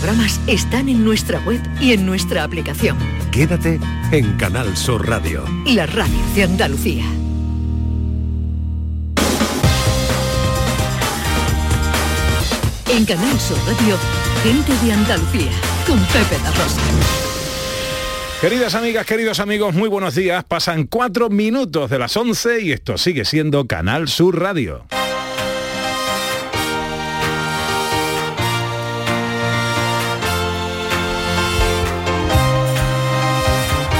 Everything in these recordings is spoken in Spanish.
programas están en nuestra web y en nuestra aplicación. Quédate en Canal Sur Radio. La radio de Andalucía. En Canal Sur Radio, gente de Andalucía, con Pepe da Rosa. Queridas amigas, queridos amigos, muy buenos días. Pasan cuatro minutos de las 11 y esto sigue siendo Canal Sur Radio.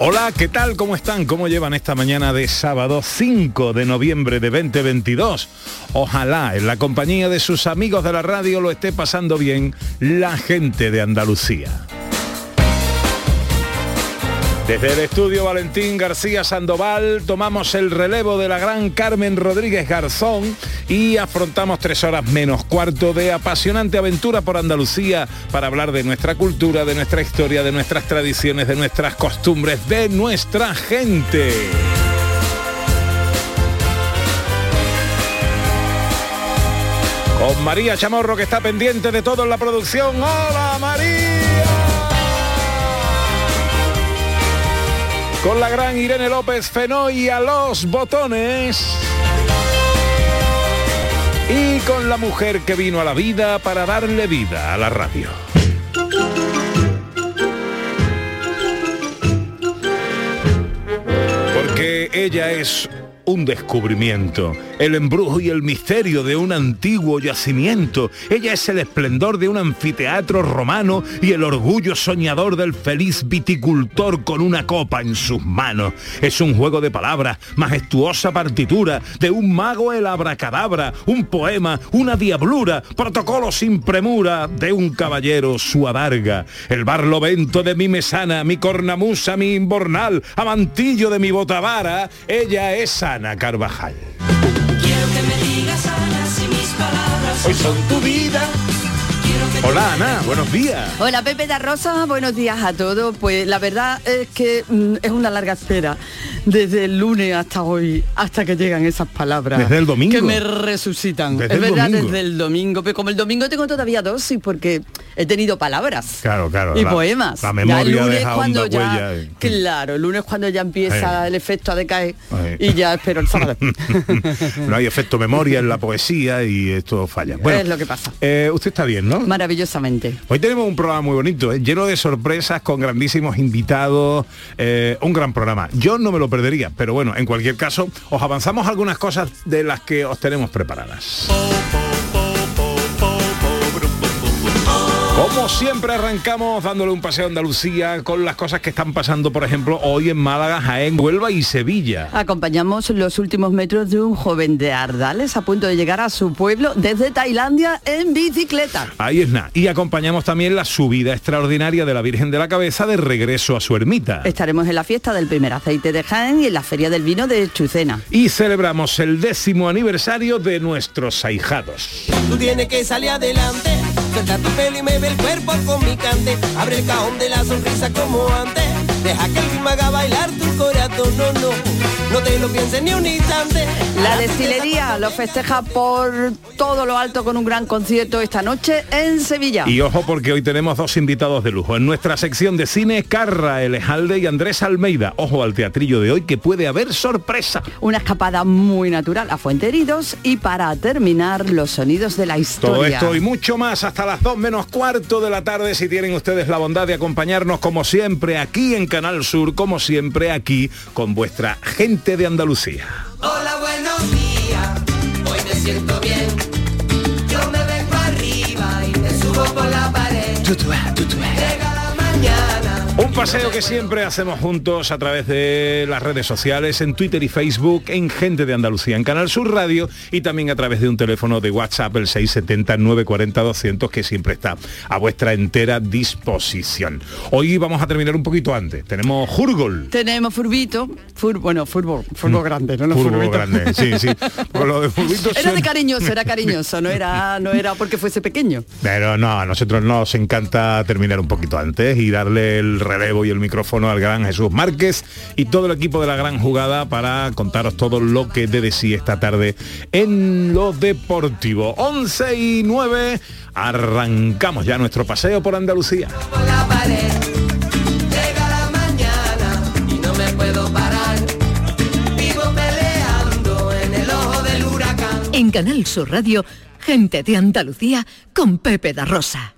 Hola, ¿qué tal? ¿Cómo están? ¿Cómo llevan esta mañana de sábado 5 de noviembre de 2022? Ojalá en la compañía de sus amigos de la radio lo esté pasando bien la gente de Andalucía. Desde el estudio Valentín García Sandoval tomamos el relevo de la gran Carmen Rodríguez Garzón y afrontamos tres horas menos cuarto de apasionante aventura por Andalucía para hablar de nuestra cultura, de nuestra historia, de nuestras tradiciones, de nuestras costumbres, de nuestra gente. Con María Chamorro que está pendiente de todo en la producción. ¡Hola María! Con la gran Irene López Fenoy a los botones. Y con la mujer que vino a la vida para darle vida a la radio. Porque ella es un descubrimiento, el embrujo y el misterio de un antiguo yacimiento. Ella es el esplendor de un anfiteatro romano y el orgullo soñador del feliz viticultor con una copa en sus manos. Es un juego de palabras, majestuosa partitura, de un mago el abracadabra, un poema, una diablura, protocolo sin premura, de un caballero su adarga. El barlovento de mi mesana, mi cornamusa, mi imbornal, amantillo de mi botavara, ella es Ana Carvajal. Hoy son tu vida. Hola Ana, buenos días. Hola Pepe da Rosa, buenos días a todos. Pues la verdad es que mm, es una larga espera desde el lunes hasta hoy, hasta que llegan esas palabras. Desde el domingo. Que me resucitan. Desde es verdad, domingo. desde el domingo. Pero como el domingo tengo todavía dosis porque he tenido palabras. Claro, claro. Y la- poemas. La Ya memoria el lunes deja cuando ya, huella. y- Claro, el lunes cuando ya empieza Eh. el efecto a decaer Eh. y ya espero el sábado. no hay efecto memoria en la poesía y esto falla. Bueno, es lo que pasa. eh, usted está bien, ¿no? Maravillosamente. Hoy tenemos un programa muy bonito, ¿eh? lleno de sorpresas, con grandísimos invitados, eh, un gran programa. Yo no me lo perdería, pero bueno, en cualquier caso, os avanzamos algunas cosas de las que os tenemos preparadas. Como siempre arrancamos dándole un paseo a Andalucía con las cosas que están pasando, por ejemplo, hoy en Málaga, Jaén, Huelva y Sevilla. Acompañamos los últimos metros de un joven de Ardales a punto de llegar a su pueblo desde Tailandia en bicicleta. Ahí es nada. Y acompañamos también la subida extraordinaria de la Virgen de la Cabeza de regreso a su ermita. Estaremos en la fiesta del primer aceite de Jaén y en la feria del vino de Chucena. y celebramos el décimo aniversario de nuestros ahijados. Tú tienes que salir adelante, suelta tu pelo y me ve el cuerpo con mi cante. Abre el cajón de la sonrisa como antes. Deja que el ritmo haga bailar tu corazón, no, no. No te lo pienses ni un instante. La destilería lo festeja por todo lo alto con un gran concierto esta noche en Sevilla. Y ojo porque hoy tenemos dos invitados de lujo. En nuestra sección de cine, Carra Elejalde y Andrés Almeida. Ojo al teatrillo de hoy que puede haber sorpresa. Una escapada muy natural a Fuente Heridos y para terminar los sonidos de la historia. Todo esto y mucho más hasta las 2 menos cuarto de la tarde si tienen ustedes la bondad de acompañarnos como siempre aquí en Canal Sur, como siempre aquí con vuestra gente de Andalucía. Hola, buenos días. Hoy me siento bien. Yo me vengo arriba y te subo por la pared. Llega la mañana Un paseo que siempre hacemos juntos a través de las redes sociales, en Twitter y Facebook, en Gente de Andalucía, en Canal Sur Radio y también a través de un teléfono de WhatsApp, el 670-940-200, que siempre está a vuestra entera disposición. Hoy vamos a terminar un poquito antes. Tenemos Jurgol. Tenemos furbito, fur, bueno, furbo, furbo grande, no, no furbito. grande, sí, sí. Lo de Era de cariñoso, era cariñoso, no era, no era porque fuese pequeño. Pero no, a nosotros nos encanta terminar un poquito antes y darle el relevo y el micrófono al gran Jesús Márquez y todo el equipo de la gran jugada para contaros todo lo que de sí esta tarde en lo deportivo. 11 y 9, arrancamos ya nuestro paseo por Andalucía. en Canal Sur Radio, gente de Andalucía con Pepe da Rosa.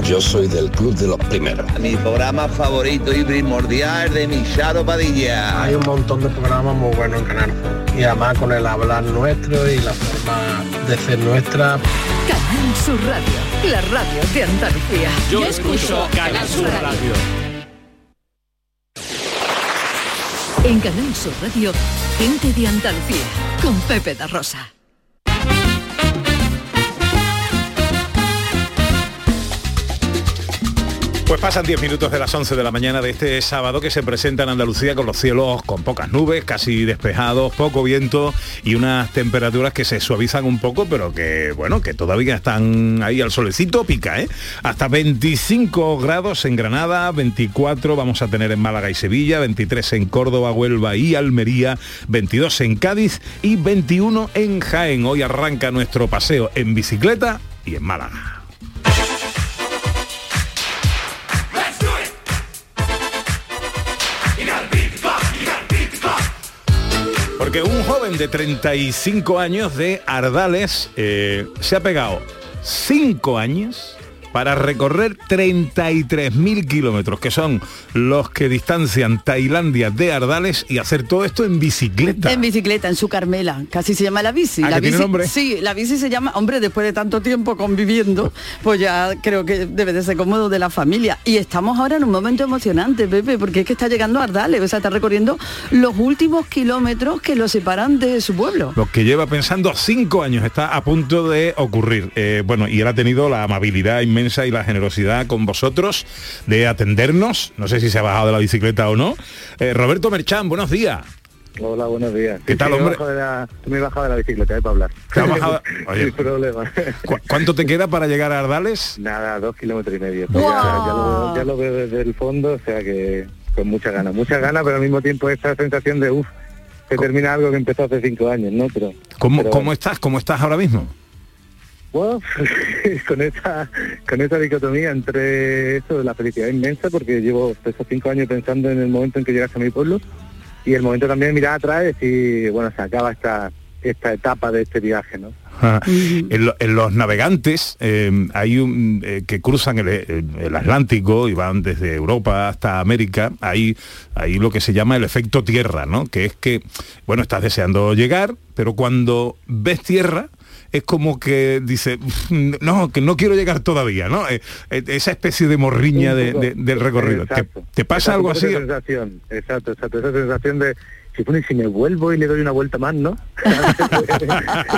Yo soy del club de los primeros. Mi programa favorito y primordial de mi Charo Padilla. Hay un montón de programas muy buenos en Canal. Y además con el hablar nuestro y la forma de ser nuestra. Canal Sur Radio, la radio de Andalucía. Yo escucho Canal Sur Radio. En Canal Sur Radio, gente de Andalucía con Pepe da Rosa. Pues pasan 10 minutos de las 11 de la mañana de este sábado que se presenta en Andalucía con los cielos con pocas nubes, casi despejados, poco viento y unas temperaturas que se suavizan un poco, pero que bueno, que todavía están ahí al solecito, pica, ¿eh? Hasta 25 grados en Granada, 24 vamos a tener en Málaga y Sevilla, 23 en Córdoba, Huelva y Almería, 22 en Cádiz y 21 en Jaén. Hoy arranca nuestro paseo en bicicleta y en Málaga. Porque un joven de 35 años de Ardales eh, se ha pegado 5 años para recorrer 33.000 kilómetros, que son los que distancian Tailandia de Ardales y hacer todo esto en bicicleta. En bicicleta, en su Carmela, casi se llama la bici. ¿Ah, la que tiene bici nombre? Sí, la bici se llama, hombre, después de tanto tiempo conviviendo, pues ya creo que debe de ser cómodo de la familia. Y estamos ahora en un momento emocionante, Pepe, porque es que está llegando a Ardales, o sea, está recorriendo los últimos kilómetros que lo separan de su pueblo. Lo que lleva pensando cinco años está a punto de ocurrir. Eh, bueno, y él ha tenido la amabilidad inmensa y la generosidad con vosotros de atendernos. No sé si se ha bajado de la bicicleta o no. Eh, Roberto Merchán, buenos días. Hola, buenos días. ¿Qué tal, me he hombre? bajado de la- me he bajado de la bicicleta, eh, para hablar. ¿Te has bajado? Oye. Sin problema. ¿Cu- ¿Cuánto te queda para llegar a Ardales? Nada, dos kilómetros y medio. ¡Guau! Ya, ya lo, ya lo veo desde el fondo, o sea que con mucha ganas. Mucha ganas, pero al mismo tiempo esa sensación de, uff, que termina algo que empezó hace cinco años, ¿no? Pero, ¿Cómo, pero ¿Cómo estás? ¿Cómo estás ahora mismo? Bueno, con esa con esa dicotomía entre eso de la felicidad inmensa, porque llevo estos cinco años pensando en el momento en que llegas a mi pueblo y el momento también de mirar atrás y decir, bueno, se acaba esta esta etapa de este viaje, ¿no? Ah, En, lo- en los navegantes eh, hay un, eh, que cruzan el, el- el Atlántico y van desde Europa hasta América, hay, hay lo que se llama el efecto tierra, ¿no? Que es que, bueno, estás deseando llegar, pero cuando ves tierra, es como que dice, no, que no quiero llegar todavía, ¿no? Eh, eh, esa especie de morriña de- del recorrido. ¿Te, Exacto. te pasa Exacto, algo así? Esa sensación, exacto, exacto, esa sensación de si, bueno, y si me vuelvo y le doy una vuelta más, ¿no?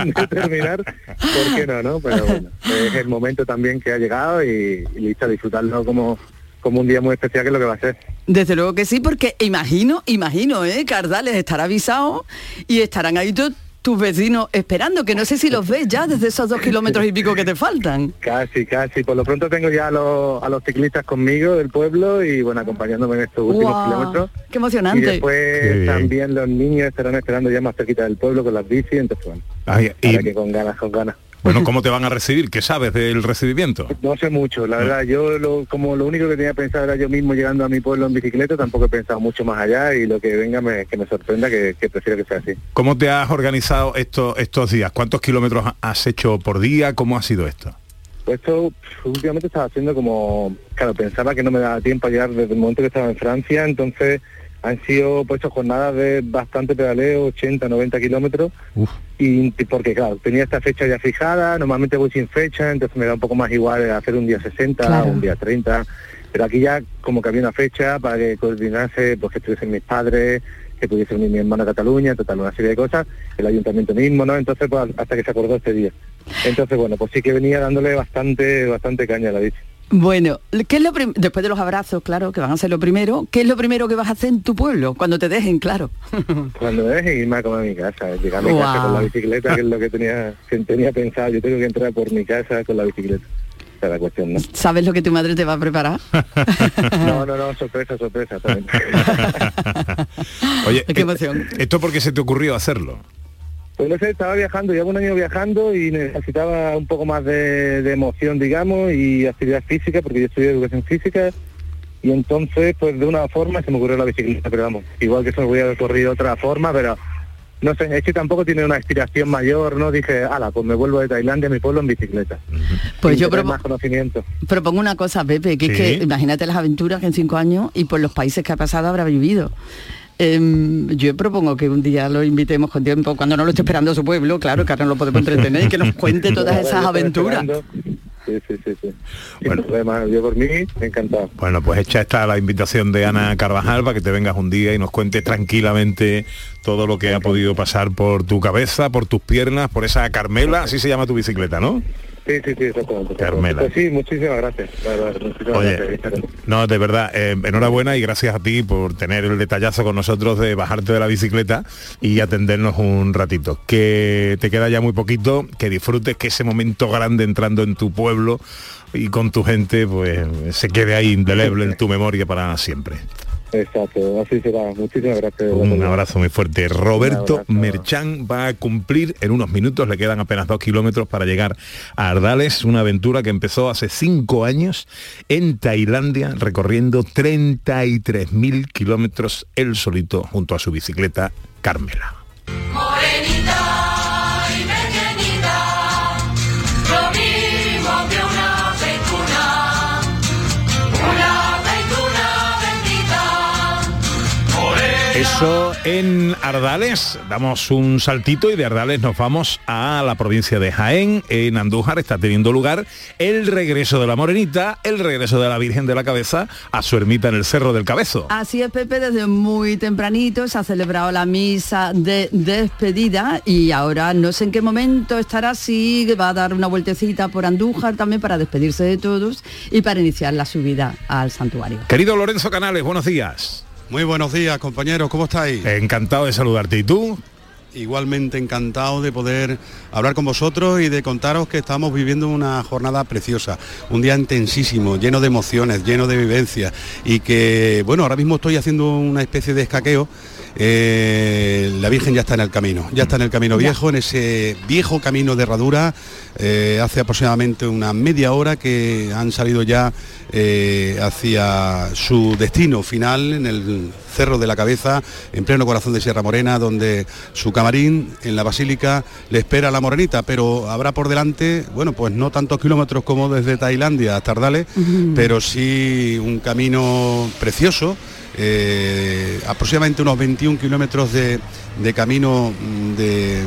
de terminar, ¿por qué no, no? Pero bueno, es el momento también que ha llegado y, y listo, a disfrutarlo como, como un día muy especial que es lo que va a ser. Desde luego que sí, porque imagino, imagino, ¿eh? Cardales estará avisado y estarán ahí to- tus vecinos esperando, que no sé si los ves ya desde esos dos kilómetros y pico que te faltan. Casi, casi. Por lo pronto tengo ya a los, a los ciclistas conmigo del pueblo y bueno, acompañándome en estos últimos kilómetros. ¡Qué Y emocionante! después Qué bien. también los niños estarán esperando ya más cerquita del pueblo con las bicis, entonces bueno, Ay, y- ahora que con ganas, con ganas. Bueno, ¿cómo te van a recibir? ¿Qué sabes del recibimiento? No sé mucho, la verdad, yo lo, como lo único que tenía pensado era yo mismo llegando a mi pueblo en bicicleta, tampoco he pensado mucho más allá y lo que venga me, que me sorprenda, que, que prefiero que sea así. ¿Cómo te has organizado estos, estos días? ¿Cuántos kilómetros has hecho por día? ¿Cómo ha sido esto? Pues esto últimamente estaba haciendo como, claro, pensaba que no me daba tiempo a llegar desde el momento que estaba en Francia, entonces han sido pues jornadas de bastante pedaleo, 80, 90 kilómetros, y porque claro, tenía esta fecha ya fijada, normalmente voy sin fecha, entonces me da un poco más igual hacer un día 60, Claro. un día 30, pero aquí ya como que había una fecha para que coordinase, pues que estuviesen mis padres, que pudiese venir mi hermano a Cataluña, total, una serie de cosas, el ayuntamiento mismo, ¿no? Entonces pues hasta que se acordó este día. Entonces bueno, pues sí que venía dándole bastante, bastante caña a la bici. Bueno, ¿qué es lo después de los abrazos, claro, que van a ser lo primero, ¿qué es lo primero que vas a hacer en tu pueblo cuando te dejen, claro? Cuando me dejen irme a comer a mi casa, llegar a mi casa con la bicicleta, que es lo que tenía, que tenía pensado, yo tengo que entrar por mi casa con la bicicleta. Esa es la cuestión, ¿no? ¿Sabes lo que tu madre te va a preparar? No, no, no, sorpresa, sorpresa también. Oye, Qué emoción. ¿esto por qué se te ocurrió hacerlo? Pues no sé, estaba viajando, llevo un año viajando y necesitaba un poco más de, de emoción, digamos, y actividad física, porque yo estudié educación física, y entonces, pues de una forma se me ocurrió la bicicleta, pero vamos, igual que eso me voy a recorrido de otra forma, pero no sé, es que tampoco tiene una aspiración mayor, ¿no? Dije, ala, pues me vuelvo de Tailandia a mi pueblo en bicicleta. Pues Sin yo propo- más conocimiento. Propongo una cosa, Pepe, que es que imagínate las aventuras que en cinco años y por los países que ha pasado habrá vivido. Em, yo propongo que un día lo invitemos con tiempo, cuando no lo esté esperando a su pueblo, claro, que ahora no lo podemos entretener y que nos cuente todas esas aventuras. Sí, sí, sí, sí. Sin problema, yo por mí, encantado. Bueno, pues hecha está la invitación de Ana Carvajal para que te vengas un día y nos cuentes tranquilamente todo lo que ha podido pasar por tu cabeza, por tus piernas, por esa Carmela, así se llama tu bicicleta, ¿no? Sí, sí, sí, exactamente. Carmela. Pues sí, muchísimas gracias. Muchísimas Oye, gracias. No, de verdad, eh, enhorabuena y gracias a ti por tener el detallazo con nosotros de bajarte de la bicicleta y atendernos un ratito. Que te queda ya muy poquito, que disfrutes que ese momento grande entrando en tu pueblo y con tu gente, pues se quede ahí indeleble en tu memoria para siempre. Exacto, así será. Muchísimas gracias. Un abrazo muy fuerte. Roberto abrazo. Merchán va a cumplir en unos minutos, le quedan apenas dos kilómetros para llegar a Ardales, una aventura que empezó hace cinco años en Tailandia, recorriendo 33.000 kilómetros él solito junto a su bicicleta Carmela. Eso en Ardales, damos un saltito y de Ardales nos vamos a la provincia de Jaén. En Andújar está teniendo lugar el regreso de la Morenita, el regreso de la Virgen de la Cabeza a su ermita en el Cerro del Cabezo. Así es, Pepe, desde muy tempranito se ha celebrado la misa de despedida y ahora no sé en qué momento estará, si va a dar una vueltecita por Andújar también para despedirse de todos y para iniciar la subida al santuario. Querido Lorenzo Canales, buenos días. Muy buenos días, compañeros, ¿cómo estáis? Encantado de saludarte. ¿Y tú? Igualmente encantado de poder hablar con vosotros y de contaros que estamos viviendo una jornada preciosa, un día intensísimo, lleno de emociones, lleno de vivencias y que, bueno, ahora mismo estoy haciendo una especie de escaqueo. Eh, la Virgen ya está en el camino, ya está en el camino viejo, en ese viejo camino de herradura, eh, hace aproximadamente una media hora que han salido ya eh, hacia su destino final en el Cerro de la Cabeza, en pleno corazón de Sierra Morena, donde su camarín en la Basílica le espera a la Morenita, pero habrá por delante, bueno, pues no tantos kilómetros como desde Tailandia hasta Ardales, pero sí un camino precioso, eh, aproximadamente unos 21 kilómetros de, de camino mm, de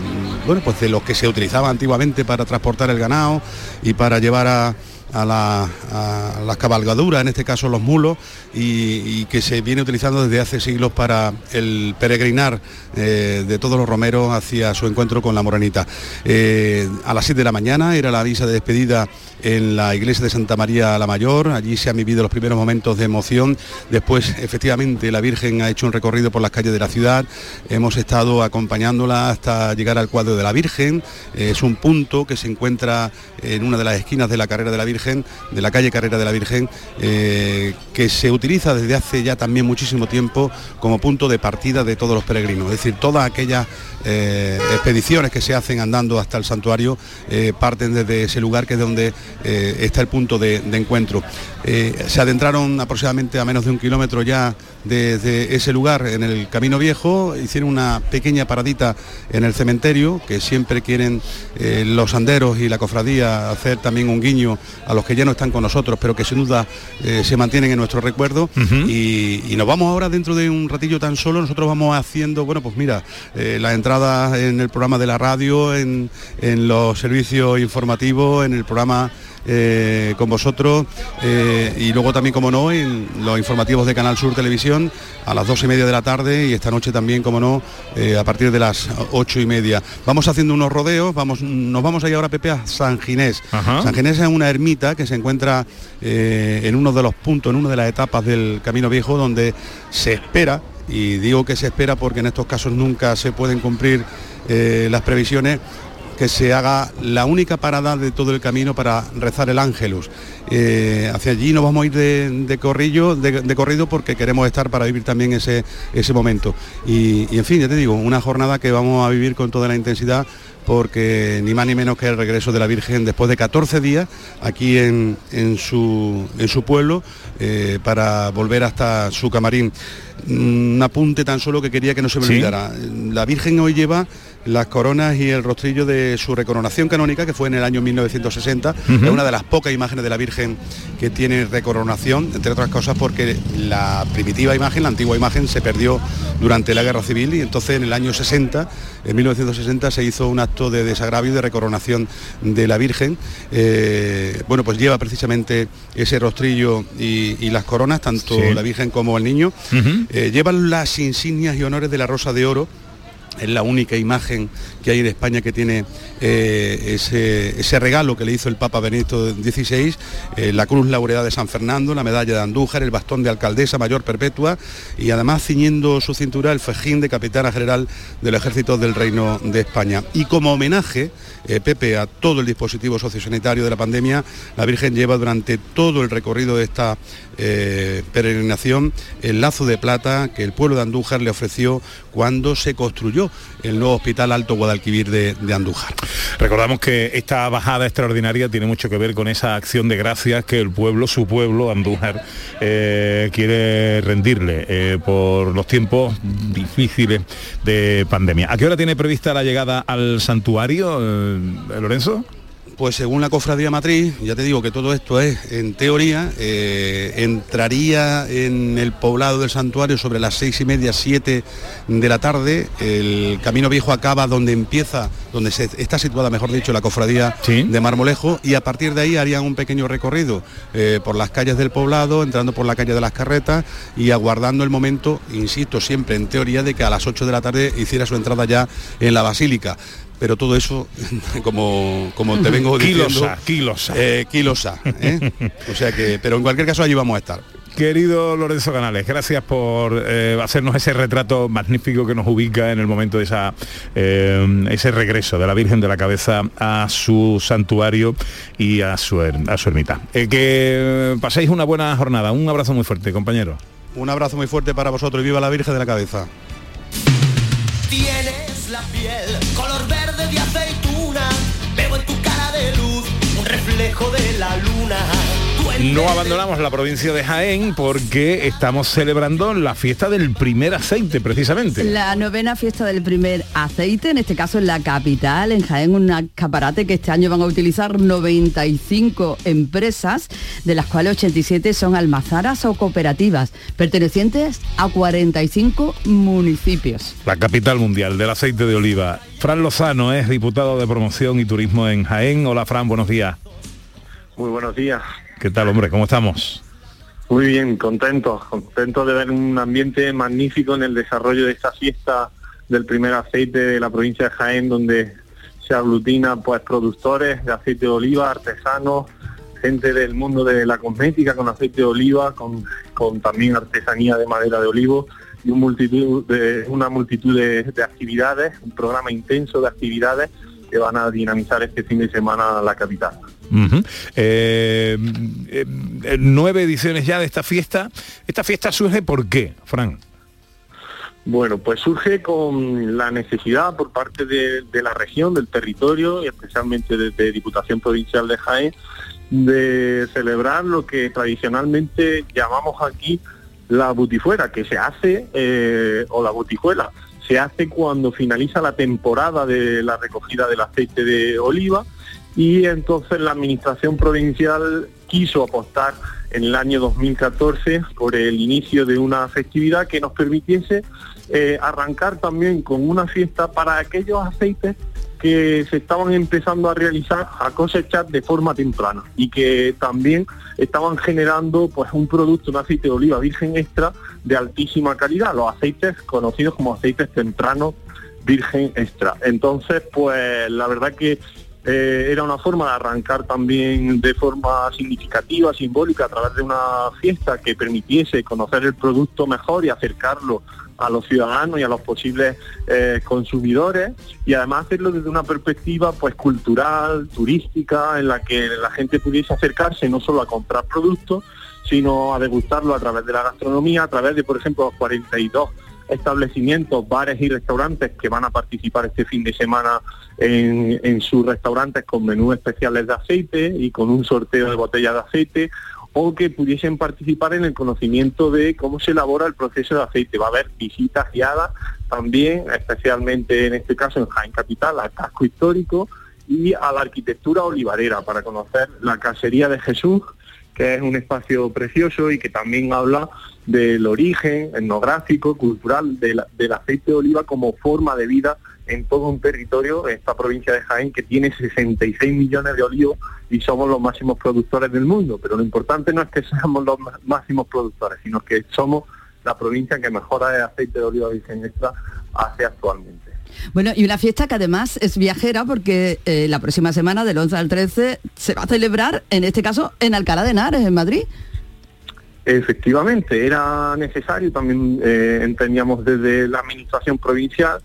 bueno pues de los que se utilizaba antiguamente para transportar el ganado y para llevar a, a la- a las cabalgaduras, en este caso los mulos, y, que se viene utilizando desde hace siglos para el peregrinar eh, de todos los romeros hacia su encuentro con la morenita. Eh, a las 7 de la mañana era la misa de despedida en la iglesia de Santa María la Mayor, allí se han vivido los primeros momentos de emoción, después efectivamente la Virgen ha hecho un recorrido por las calles de la ciudad, hemos estado acompañándola hasta llegar al cuadro de la Virgen, es un punto que se encuentra en una de las esquinas de la carrera de la Virgen De la calle Carrera de la Virgen, eh, que se utiliza desde hace ya también muchísimo tiempo como punto de partida de todos los peregrinos. Es decir, todas aquellas eh, expediciones que se hacen andando hasta el santuario eh, parten desde ese lugar que es donde está el punto de, encuentro. Se adentraron aproximadamente a menos de un kilómetro ya desde ese lugar en el Camino Viejo, hicieron una pequeña paradita en el cementerio, que siempre quieren eh, los anderos y la cofradía hacer también un guiño a los que ya no están con nosotros, pero que sin duda eh, se mantienen en nuestro recuerdo. y, y nos vamos ahora dentro de un ratillo tan solo, nosotros vamos haciendo, bueno, pues mira, eh, la entrada en el programa de la radio, en, en los servicios informativos, en el programa eh, con vosotros eh, y luego también, como no, en los informativos de Canal Sur Televisión a las dos y media de la tarde y esta noche también, como no, eh, a partir de las ocho y media. Vamos haciendo unos rodeos, vamos, nos vamos a ir ahora, Pepe, a San Ginés. Ajá. San Ginés es una ermita que se encuentra en uno de los puntos, en una de las etapas del Camino Viejo, donde se espera, y digo que se espera porque en estos casos nunca se pueden cumplir eh, las previsiones, que se haga la única parada de todo el camino para rezar el ángelus. Eh, hacia allí nos vamos a ir de, de corrillo, de, de corrido porque queremos estar para vivir también ese, ese momento. Y, y, en fin, ya te digo, una jornada que vamos a vivir con toda la intensidad porque ni más ni menos que el regreso de la Virgen después de 14 días aquí en, en, su, en su pueblo eh, para volver hasta su camarín. Un apunte tan solo que quería que no se me Sí. olvidara. La Virgen hoy lleva las coronas y el rostrillo de su recoronación canónica, que fue en el año 1960. Ujú. Es una de las pocas imágenes de la Virgen que tiene recoronación, entre otras cosas porque la primitiva imagen, la antigua imagen, se perdió durante la Guerra Civil y entonces en el año 60, en 1960, se hizo un acto de desagravio y de recoronación de la Virgen. Eh, bueno, pues lleva precisamente ese rostrillo y, y las coronas, tanto Sí. la Virgen como el niño. Eh, llevan las insignias y honores de la Rosa de Oro. Es la única imagen que hay en España que tiene eh, ese, regalo que le hizo el Papa Benedicto XVI, eh, la Cruz Laureada de San Fernando, la medalla de Andújar, el bastón de alcaldesa mayor perpetua y además ciñendo su cintura el fejín de capitana general del ejército del Reino de España. Y como homenaje, eh, Pepe, a todo el dispositivo sociosanitario de la pandemia, la Virgen lleva durante todo el recorrido de esta peregrinación el lazo de plata que el pueblo de Andújar le ofreció cuando se construyó el nuevo hospital Alto Guadalquivir de, de Andújar. Recordamos que esta bajada extraordinaria tiene mucho que ver con esa acción de gracias que el pueblo, su pueblo, Andújar, eh, quiere rendirle eh, por los tiempos difíciles de pandemia. ¿A qué hora tiene prevista la llegada al santuario, eh, Lorenzo? Pues según la cofradía matriz, ya te digo que todo esto es en teoría, eh, entraría en el poblado del santuario sobre las seis y media, siete de la tarde. El camino viejo acaba donde empieza, donde se, está situada, mejor dicho, la cofradía de Marmolejo y a partir de ahí harían un pequeño recorrido eh, por las calles del poblado, entrando por la calle de las carretas y aguardando el momento, insisto, siempre en teoría, de que a las 8 de la tarde hiciera su entrada ya en la basílica pero todo eso, como, como te vengo diciendo... Kilosa, kilosa. Eh, kilosa, ¿eh? O sea que, pero en cualquier caso allí vamos a estar. Querido Lorenzo Canales, gracias por eh, hacernos ese retrato magnífico que nos ubica en el momento de esa, eh, ese regreso de la Virgen de la Cabeza a su santuario y a su, a su ermita. Eh, que paséis una buena jornada. Un abrazo muy fuerte, compañero. Un abrazo muy fuerte para vosotros y viva la Virgen de la Cabeza. Reflejo de la luna. No abandonamos la provincia de Jaén porque estamos celebrando la fiesta del primer aceite, precisamente. La novena fiesta del primer aceite, en este caso en la capital, en Jaén, un escaparate que este año van a utilizar 95 empresas, de las cuales 87 son almazaras o cooperativas, pertenecientes a 45 municipios. La capital mundial del aceite de oliva. Fran Lozano es diputado de promoción y turismo en Jaén. Hola Fran, buenos días. Muy buenos días. ¿Qué tal, hombre? ¿Cómo estamos? Muy bien, contento, contento de ver un ambiente magnífico en el desarrollo de esta fiesta del primer aceite de la provincia de Jaén, donde se aglutina pues productores de aceite de oliva, artesanos, gente del mundo de la cosmética con aceite de oliva, con, con también artesanía de madera de olivo y una multitud de actividades, un programa intenso de actividades que van a dinamizar este fin de semana la capital. Eh, eh, nueve ediciones ya de esta fiesta. ¿Esta fiesta surge por qué, Fran? Bueno, pues surge con la necesidad por parte de, de la región, del territorio y especialmente desde Diputación Provincial de Jaén de celebrar lo que tradicionalmente llamamos aquí la butifuera, que se hace, eh, o la butijuela, se hace cuando finaliza la temporada de la recogida del aceite de oliva y entonces la administración provincial quiso apostar en el año 2014 por el inicio de una festividad que nos permitiese eh, arrancar también con una fiesta para aquellos aceites que se estaban empezando a realizar, a cosechar de forma temprana y que también estaban generando pues un producto, un aceite de oliva virgen extra de altísima calidad, los aceites conocidos como aceites tempranos virgen extra. Entonces, pues la verdad que eh, era una forma de arrancar también de forma significativa, simbólica, a través de una fiesta que permitiese conocer el producto mejor y acercarlo a los ciudadanos y a los posibles eh, consumidores y además hacerlo desde una perspectiva pues cultural, turística, en la que la gente pudiese acercarse no solo a comprar productos, sino a degustarlo a través de la gastronomía, a través de, por ejemplo, los 42 establecimientos, bares y restaurantes que van a participar este fin de semana en, sus restaurantes con menús especiales de aceite y con un sorteo de botellas de aceite o que pudiesen participar en el conocimiento de cómo se elabora el proceso de aceite. Va a haber visitas guiadas también, especialmente en este caso en Jaén Capital, al casco histórico y a la arquitectura olivarera para conocer la casería de Jesús, que es un espacio precioso y que también habla del origen etnográfico, cultural del aceite de oliva como forma de vida en todo un territorio, esta provincia de Jaén, que tiene 66 millones de olivos y somos los máximos productores del mundo. Pero lo importante no es que seamos los má- máximos productores, sino que somos la provincia que mejora el aceite de oliva virgen extra hace actualmente. Bueno, y una fiesta que además es viajera porque eh, la próxima semana, del 11 al 13, se va a celebrar, en este caso, en Alcalá de Henares, en Madrid. Efectivamente, era necesario, también eh, entendíamos desde la administración provincial,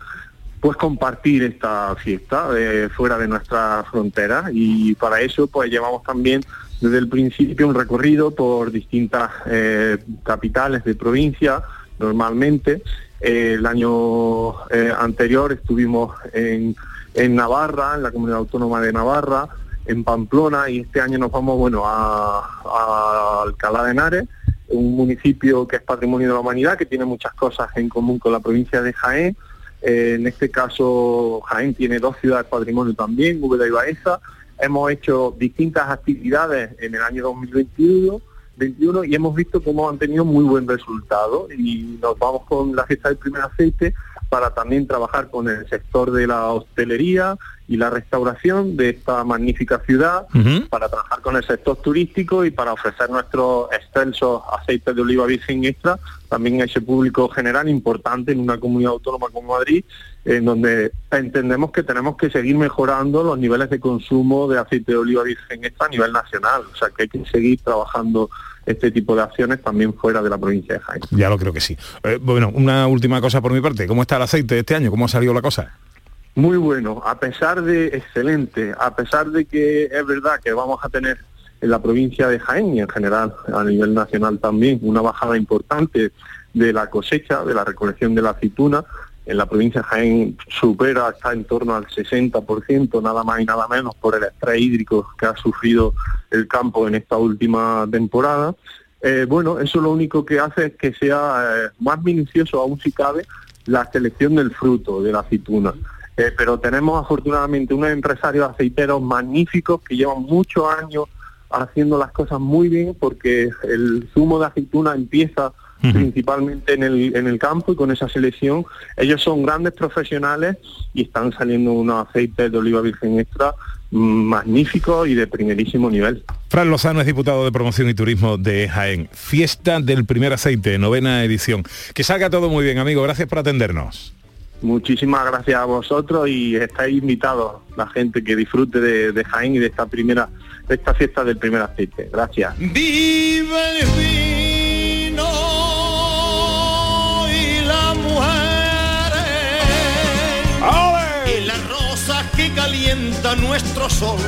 pues compartir esta fiesta eh, fuera de nuestra frontera y para eso pues llevamos también desde el principio un recorrido por distintas eh, capitales de provincia normalmente. Eh, el año anterior estuvimos en, en Navarra, en la comunidad autónoma de Navarra, en Pamplona y este año nos vamos bueno a, a Alcalá de Henares, un municipio que es patrimonio de la humanidad, que tiene muchas cosas en común con la provincia de Jaén. Eh, en este caso, Jaén tiene dos ciudades patrimonio también, Úbeda y Baeza. Hemos hecho distintas actividades en el año 2021 21, y hemos visto cómo han tenido muy buen resultado y nos vamos con la fiesta del primer aceite para también trabajar con el sector de la hostelería y la restauración de esta magnífica ciudad, para trabajar con el sector turístico y para ofrecer nuestros excelsos aceites de oliva virgen extra también a ese público general importante en una comunidad autónoma como Madrid, en donde entendemos que tenemos que seguir mejorando los niveles de consumo de aceite de oliva virgen extra a nivel nacional, o sea que hay que seguir trabajando este tipo de acciones también fuera de la provincia de Jaén. Ya lo creo que sí. Eh, bueno, una última cosa por mi parte. ¿Cómo está el aceite este año? ¿Cómo ha salido la cosa? Muy bueno, a pesar de excelente, a pesar de que es verdad que vamos a tener en la provincia de Jaén y en general a nivel nacional también una bajada importante de la cosecha, de la recolección de la aceituna. En la provincia de Jaén supera, está en torno al 60%, nada más y nada menos, por el estrés hídrico que ha sufrido el campo en esta última temporada. Eh, bueno, eso lo único que hace es que sea eh, más minucioso aún si cabe la selección del fruto de la aceituna. Eh, pero tenemos afortunadamente unos empresarios aceiteros magníficos que llevan muchos años haciendo las cosas muy bien porque el zumo de aceituna empieza principalmente en el, en el campo y con esa selección. Ellos son grandes profesionales y están saliendo unos aceites de oliva virgen extra magníficos y de primerísimo nivel. Fran Lozano es diputado de Promoción y Turismo de Jaén. Fiesta del primer aceite, novena edición. Que salga todo muy bien, amigo. Gracias por atendernos. Muchísimas gracias a vosotros y estáis invitados, la gente que disfrute de, de Jaén y de esta primera, de esta fiesta del primer aceite. Gracias. Vive el vino y las mujeres y las rosas que calienta nuestro sol.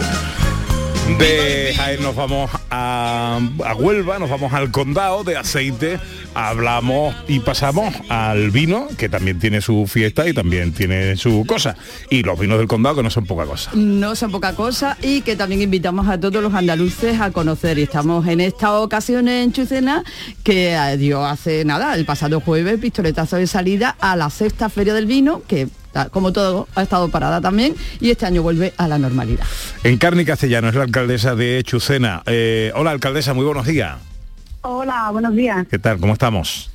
De Jaén nos vamos a, a Huelva, nos vamos al condado de aceite, hablamos y pasamos al vino, que también tiene su fiesta y también tiene su cosa. Y los vinos del condado que no son poca cosa. No son poca cosa y que también invitamos a todos los andaluces a conocer. Y estamos en esta ocasión en Chucena, que eh, dio hace nada, el pasado jueves, pistoletazo de salida a la sexta feria del vino, que como todo ha estado parada también y este año vuelve a la normalidad. Encarni Castellano es la alcaldesa de Chucena. Eh, hola alcaldesa, muy buenos días. Hola, buenos días. ¿Qué tal? ¿Cómo estamos?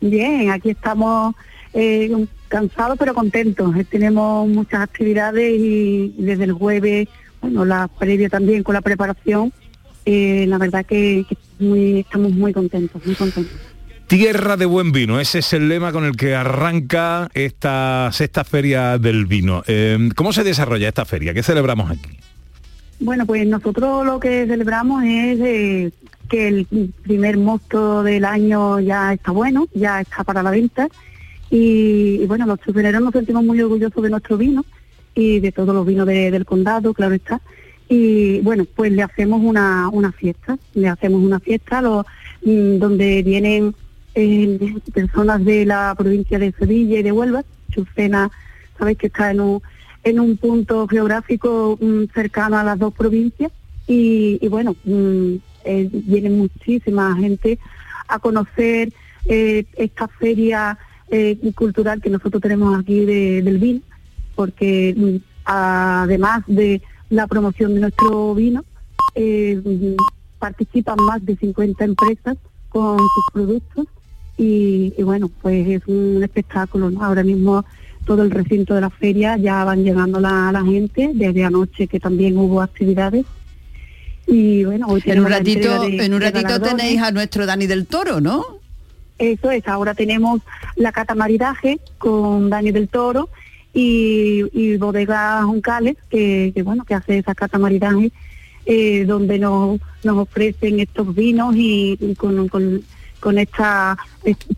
Bien, aquí estamos eh, cansados pero contentos. Eh, Tenemos muchas actividades y desde el jueves, bueno, la previa también con la preparación, eh, la verdad que, que muy- estamos muy contentos, muy contentos. Tierra de buen vino, ese es el lema con el que arranca esta sexta feria del vino. Eh, ¿Cómo se desarrolla esta feria? ¿Qué celebramos aquí? Bueno, pues nosotros lo que celebramos es eh, que el primer mosto del año ya está bueno, ya está para la venta y, bueno, los chupeneros nos sentimos muy orgullosos de nuestro vino y de todos los vinos de- del condado, claro está. Y bueno, pues le hacemos una, una fiesta, le hacemos una fiesta lo- mm, donde vienen eh, personas de la provincia de Sevilla y de Huelva. Chucena, sabéis que está en un, en un punto geográfico mm, cercano a las dos provincias y, bueno, mm, eh, viene muchísima gente a conocer eh, esta feria eh, cultural que nosotros tenemos aquí de- del vino, porque mm, además de la promoción de nuestro vino, participan más de 50 empresas con sus productos y, y bueno, pues es un espectáculo. ¿no? Ahora mismo todo el recinto de la feria ya van llegando la, la gente, desde anoche que también hubo actividades. Y bueno, hoy En un ratito, de- en un ratito tenéis a nuestro Dani del Toro, ¿no? Eso es, ahora tenemos la cata maridaje con Dani del Toro y, y Bodega Juncales, que, que, bueno, que hace esa cata maridaje, eh, donde nos, nos ofrecen estos vinos y, y con, con, con estas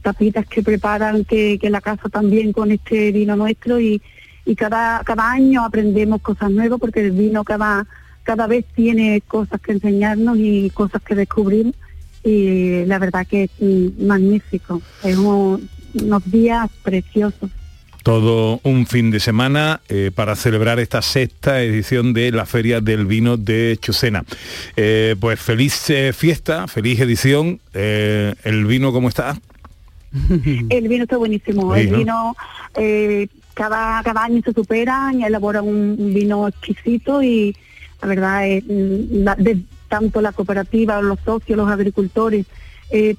tapitas que preparan, que, la casa también con este vino nuestro y, y cada, cada año aprendemos cosas nuevas porque el vino cada, cada vez tiene cosas que enseñarnos y cosas que descubrir y la verdad que es magnífico, es un- unos días preciosos. Todo un fin de semana eh, para celebrar esta sexta edición de la Feria del Vino de Chucena. Eh, pues feliz eh, fiesta, feliz edición. ¿El vino cómo está? El vino está buenísimo, Sí, el ¿no? vino eh, cada, cada año se superan y elaboran un, vino exquisito y la verdad es mm, la- de tanto la cooperativa, los socios, los agricultores,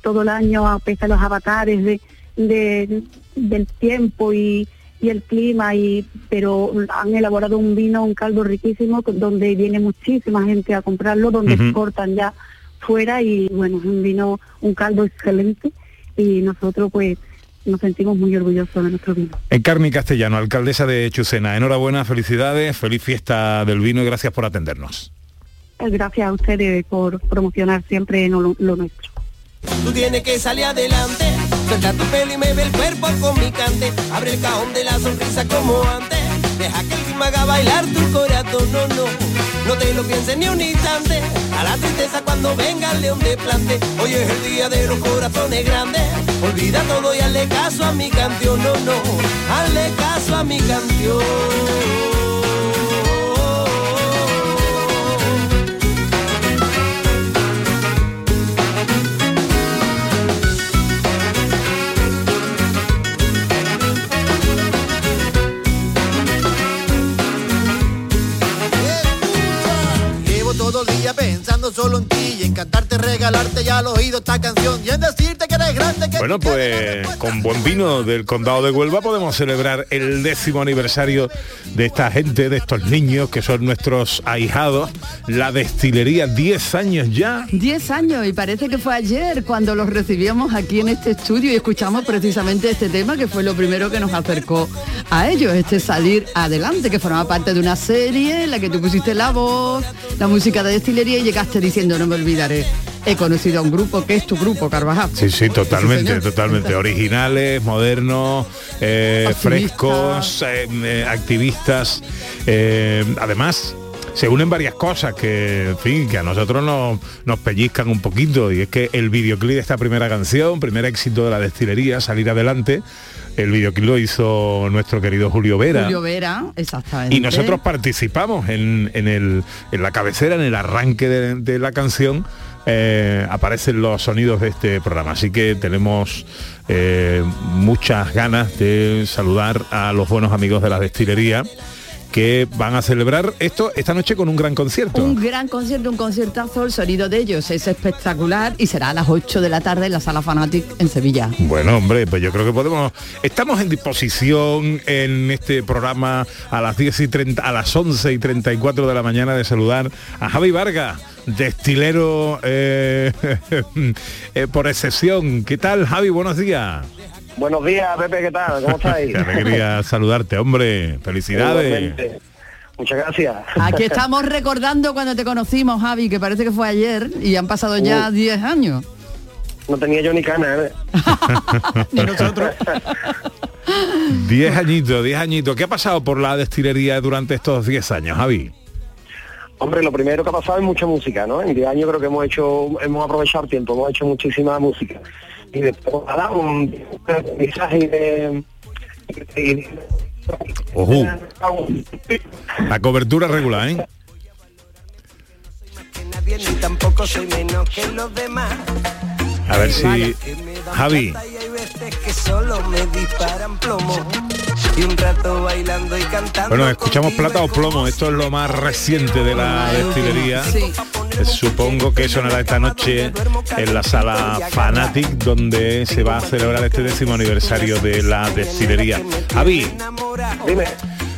todo el año a pesar de los avatares de, de- del tiempo y, y el clima y pero han elaborado un vino, un caldo riquísimo donde viene muchísima gente a comprarlo, donde Ujú. exportan ya fuera y bueno, es un vino, un caldo excelente y nosotros pues nos sentimos muy orgullosos de nuestro vino. Encarni Castellano, alcaldesa de Chucena. Enhorabuena, felicidades, feliz fiesta del vino y gracias por atendernos. Gracias a ustedes por promocionar siempre lo, lo nuestro. Tú tienes que salir adelante, suelta tu pelo y me ve el cuerpo con mi cante. Abre el cajón de la sonrisa como antes. Deja que el ritmo haga bailar tu corazón, no, no. No te lo pienses ni un instante. A la tristeza cuando venga el león de plante. Hoy es el día de los corazones grandes. Olvida todo y hazle caso a mi canción, no, no. Hazle caso a mi canción. Todo el día solo en ti y en cantarte, regalarte ya al oído esta canción y en decirte que eres grande, que Bueno, pues con buen vino del condado de Huelva podemos celebrar el décimo aniversario de esta gente, de estos niños que son nuestros ahijados. La destilería, 10 años ya. 10 años y parece que fue ayer cuando los recibíamos aquí en este estudio y escuchamos precisamente este tema que fue lo primero que nos acercó a ellos, este salir adelante, que formaba parte de una serie en la que tú pusiste la voz, la música de destilería y llegaste diciendo no me olvidaré he conocido a un grupo que es tu grupo, Carvajal. Sí, sí, totalmente, totalmente. Originales, modernos, eh, frescos, eh, eh, activistas. además, se unen varias cosas que, en fin, que a nosotros nos, nos pellizcan un poquito. Y es que el videoclip de esta primera canción, primer éxito de la destilería, salir adelante, el videoclip lo hizo nuestro querido Julio Vera. Julio Vera, exactamente. Y nosotros participamos en, en el, en la cabecera, en el arranque de, de la canción. eh, aparecen los sonidos de este programa. Así que tenemos eh, muchas ganas de saludar a los buenos amigos de la destilería que van a celebrar esto esta noche con un gran concierto. Un gran concierto, un conciertazo, el sonido de ellos es espectacular y será a las 8 de la tarde en la Sala Fanatic en Sevilla. Bueno, hombre, pues yo creo que podemos. Estamos en disposición en este programa a las 10 y 30, a las 11 y 34 de la mañana de saludar a Javi Vargas, destilero eh, eh, por excepción. ¿Qué tal, Javi? Buenos días. Buenos días, Pepe, ¿qué tal? ¿Cómo estáis? Qué alegría saludarte, hombre. Felicidades. Igualmente. Muchas gracias. Aquí estamos recordando cuando te conocimos, Javi, que parece que fue ayer y han pasado ya Uh. 10 años. No tenía yo ni cana, ¿eh? Ni nosotros. Diez añitos, diez añitos. ¿Qué ha pasado por la destilería durante estos 10 años, Javi? Hombre, lo primero que ha pasado es mucha música, ¿no? En 10 años creo que hemos hecho, hemos aprovechado el tiempo, hemos hecho muchísima música. Y después, nada, un mensaje de... Ojú. La cobertura regular, ¿eh? Nadie ni tampoco soy menos que los demás. A ver si... Javi. Bueno, escuchamos plata o plomo, esto es lo más reciente de la destilería. Eh, Supongo que sonará esta noche en la sala Fanatic, donde se va a celebrar este décimo aniversario de la destilería. Javi, Dime.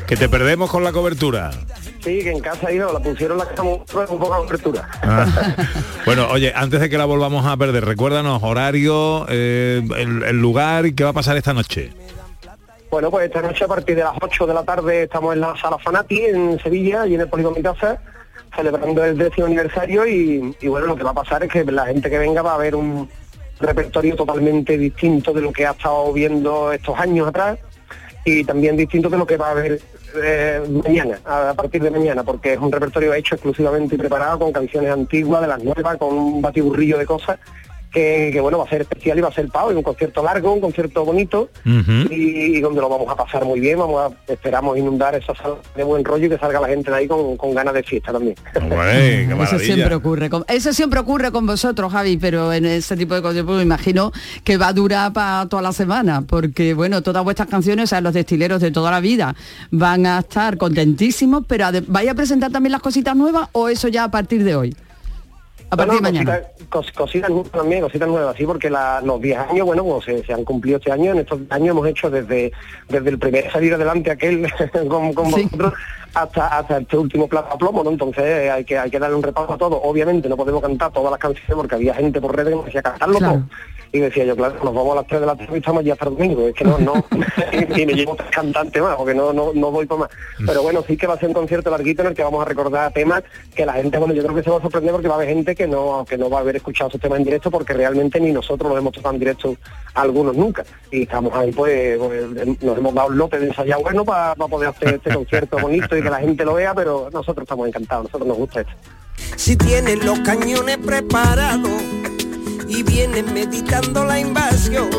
que te perdemos con la cobertura. Sí, que en casa ido, la pusieron la cama un poco de apertura. Ah. Bueno, oye, antes de que la volvamos a perder, recuérdanos horario, eh, el, el lugar y qué va a pasar esta noche. Bueno, pues esta noche a partir de las 8 de la tarde estamos en la sala Fanati en Sevilla y en el Polígono Casa celebrando el décimo aniversario y, y bueno, lo que va a pasar es que la gente que venga va a ver un repertorio totalmente distinto de lo que ha estado viendo estos años atrás y también distinto de lo que va a ver mañana, a partir de mañana, porque es un repertorio hecho exclusivamente y preparado con canciones antiguas, de las nuevas, con un batiburrillo de cosas que, que, bueno, va a ser especial y va a ser pavo, y un concierto largo, un concierto bonito y, y donde lo vamos a pasar muy bien, vamos a, esperamos inundar esa sala de buen rollo y que salga la gente de ahí con, con ganas de fiesta también. Eso siempre ocurre con, eso siempre ocurre con vosotros, Javi, pero en ese tipo de cosas pues, me imagino que va a durar para toda la semana, porque bueno, todas vuestras canciones, o sea, los destileros de toda la vida van a estar contentísimos, pero ¿vais a presentar también las cositas nuevas o eso ya a partir de hoy? A No, partir no, de mañana. Cositas, cos- cositas nuevas también, cositas nuevas, sí, porque la- los 10 años, bueno, pues se, se han cumplido este año, en estos años hemos hecho desde, desde el primer salir adelante aquel con, con vosotros hasta, hasta este último plato a plomo, ¿no? Entonces hay que, hay que darle un repaso a todo. Obviamente no podemos cantar todas las canciones porque había gente por redes que nos decía cantarlo todo. Y decía yo, claro, nos vamos a las 3 de la tarde y estamos ya hasta el domingo. Es que no, no, y, y me llevo tres cantantes más, porque no, no, no voy para más. Pero bueno, sí que va a ser un concierto larguito en el que vamos a recordar temas que la gente, bueno, yo creo que se va a sorprender porque va a haber gente que no, que no va a haber escuchado esos temas en directo porque realmente ni nosotros los hemos tocado en directo algunos nunca. Y estamos ahí, pues, pues, nos hemos dado el lote de ensayar bueno para poder hacer este concierto bonito y que la gente lo vea, pero nosotros estamos encantados, nosotros nos gusta esto. Si tienes los cañones preparados y vienes meditando la invasión,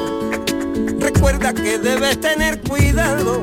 recuerda que debes tener cuidado.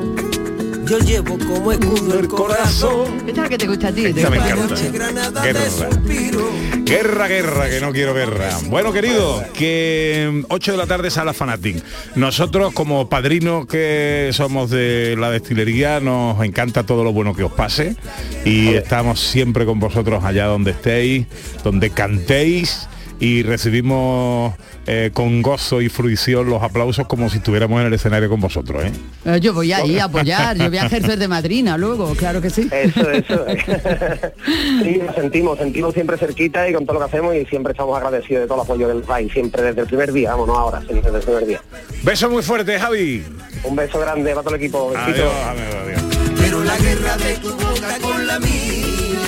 Yo llevo como escudo el corazón. Esta es la que te gusta a ti. Esta me encanta. Guerra. suspiro. Guerra, guerra, que no quiero guerra. Bueno, querido, que 8 de la tarde sala Fanatic. Nosotros, como padrinos que somos de la destilería, nos encanta todo lo bueno que os pase. Y estamos siempre con vosotros allá donde estéis, donde cantéis. Y recibimos eh, con gozo y fruición los aplausos como si estuviéramos en el escenario con vosotros. ¿eh? Eh, Yo voy ahí a apoyar, yo voy a ejercer de madrina luego, claro que sí. Eso, eso. sí, lo sentimos, sentimos siempre cerquita y con todo lo que hacemos y siempre estamos agradecidos de todo el apoyo del país, siempre desde el primer día, vamos, no ahora, siempre desde el primer día. Beso muy fuerte, Javi. Un beso grande para todo el equipo. Besitos. Adiós, adiós, adiós. Pero la guerra de tu boca con la mía,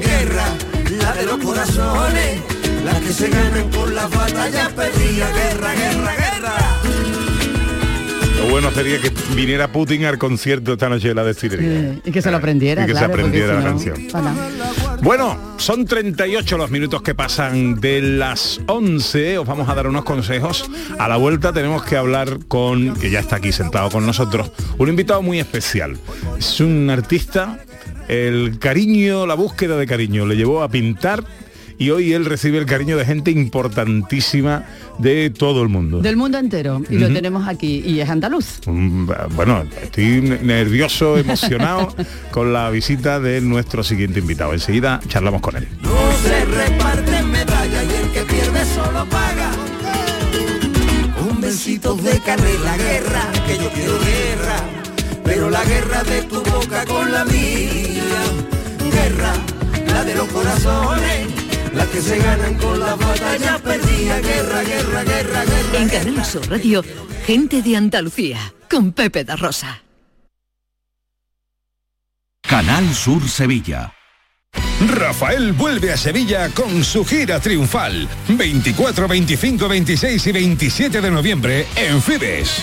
guerra, la de los corazones, las que se ganan con las batallas perdidas. Guerra, guerra, guerra. Lo bueno sería que viniera Putin al concierto esta noche de la destilería. Sí, y que se lo aprendiera, Y que claro, se aprendiera la si no, canción. para. Bueno, son 38 los minutos que pasan de las 11. Os vamos a dar unos consejos. A la vuelta tenemos que hablar con, que ya está aquí sentado con nosotros, un invitado muy especial. Es un artista, el cariño, la búsqueda de cariño le llevó a pintar y hoy él recibe el cariño de gente importantísima de todo el mundo. Del mundo entero. Y lo Ujú. tenemos aquí. Y es andaluz. Mm, Bueno, estoy nervioso, emocionado con la visita de nuestro siguiente invitado. Enseguida charlamos con él. No se reparten medallas y el que pierde solo paga. Un besito de canela, guerra, que yo quiero guerra. Pero la guerra de tu boca con la mía. Guerra, la de los corazones. Las que se ganan con las batallas perdidas. Guerra, guerra, guerra, guerra. En Canal Sur Radio, gente de Andalucía, con Pepe da Rosa. Canal Sur Sevilla. Rafael vuelve a Sevilla con su gira triunfal. 24, 25, 26 y 27 de noviembre en Fibes.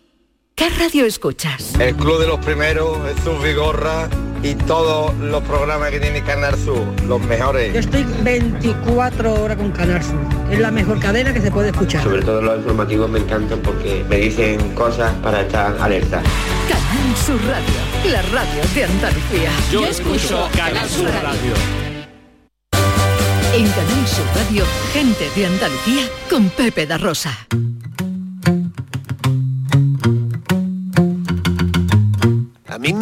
¿Qué radio escuchas? El Club de los Primeros, Jesús Vigorra y todos los programas que tiene Canal Sur, los mejores. Yo estoy 24 horas con Canal Sur. Es la mejor cadena que se puede escuchar. Sobre todo los informativos me encantan porque me dicen cosas para estar alerta. Canal Sur Radio, la radio de Andalucía. Yo escucho Canal Sur Radio. En Canal Sur Radio, gente de Andalucía con Pepe da Rosa.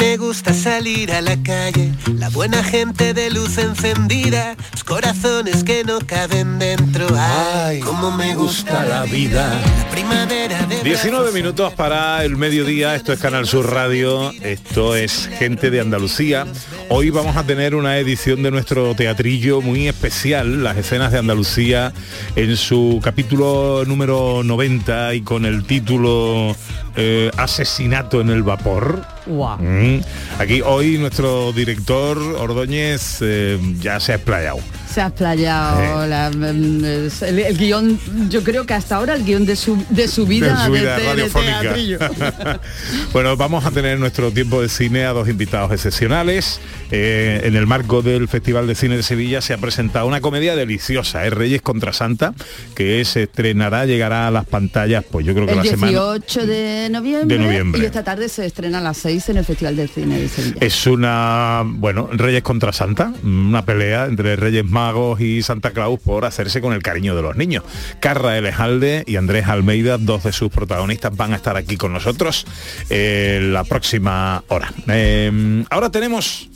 Me gusta salir a la calle, la buena gente de luz encendida, los corazones que no caben dentro. Ay, cómo me gusta la vida. La primavera de 19 minutos para el mediodía, esto es Canal Sur Radio, esto es Gente de Andalucía. Hoy vamos a tener una edición de nuestro teatrillo muy especial, las escenas de Andalucía, en su capítulo número 90 y con el título eh, Asesinato en el Vapor. Mm. Aquí hoy nuestro director Ordóñez eh, ya se ha explayado. Se ha explayado la- el, el guion, yo creo que hasta ahora el guion de su, de su vida, de vida de, de bueno, vamos a tener nuestro tiempo de cine a dos invitados excepcionales. Eh, en el marco del Festival de Cine de Sevilla se ha presentado una comedia deliciosa, es Reyes contra Santa, que se estrenará, llegará a las pantallas, pues yo creo que El la semana. 18 de noviembre, De noviembre. y esta tarde se estrena a las 6 en el Festival del Cine de Sevilla. Es una, bueno, Reyes contra Santa, una pelea entre Reyes Magos Magos y Santa Claus por hacerse con el cariño de los niños. Carra Elejalde y Andrés Almeida, dos de sus protagonistas, van a estar aquí con nosotros eh, la próxima hora. Em, ahora tenemos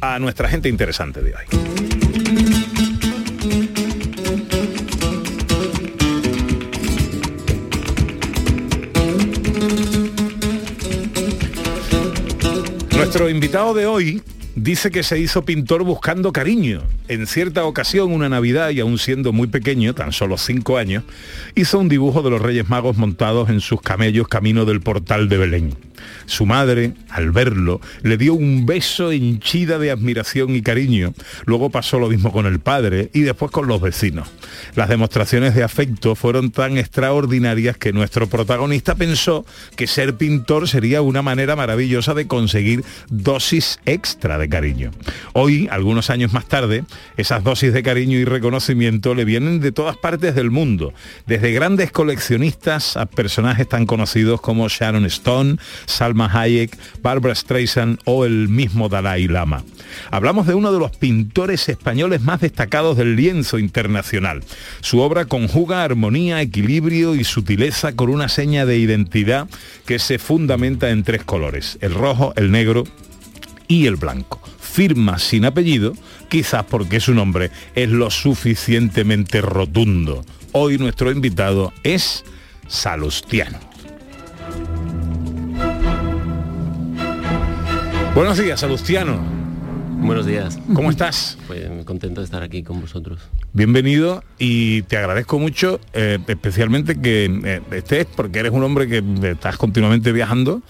a nuestra gente interesante de hoy. Nuestro invitado de hoy dice que se hizo pintor buscando cariño. En cierta ocasión, una Navidad, y aún siendo muy pequeño, tan solo cinco años, hizo un dibujo de los Reyes Magos montados en sus camellos camino del portal de Belén. Su madre, al verlo, le dio un beso henchida de admiración y cariño. Luego pasó lo mismo con el padre y después con los vecinos. Las demostraciones de afecto fueron tan extraordinarias que nuestro protagonista pensó que ser pintor sería una manera maravillosa de conseguir dosis extra de cariño. Hoy, algunos años más tarde, esas dosis de cariño y reconocimiento le vienen de todas partes del mundo, desde grandes coleccionistas a personajes tan conocidos como Sharon Stone, Salma Hayek, Barbara Streisand o el mismo Dalai Lama. Hablamos de uno de los pintores españoles más destacados del lienzo internacional. Su obra conjuga armonía, equilibrio y sutileza con una seña de identidad que se fundamenta en tres colores, el rojo, el negro y el blanco. Firma sin apellido, quizás porque su nombre es lo suficientemente rotundo. Hoy nuestro invitado es Salustiano. Buenos días, Salustiano. Buenos días. ¿Cómo estás? Pues contento de estar aquí con vosotros. Bienvenido y te agradezco mucho, eh, especialmente que eh, estés, porque eres un hombre que estás continuamente viajando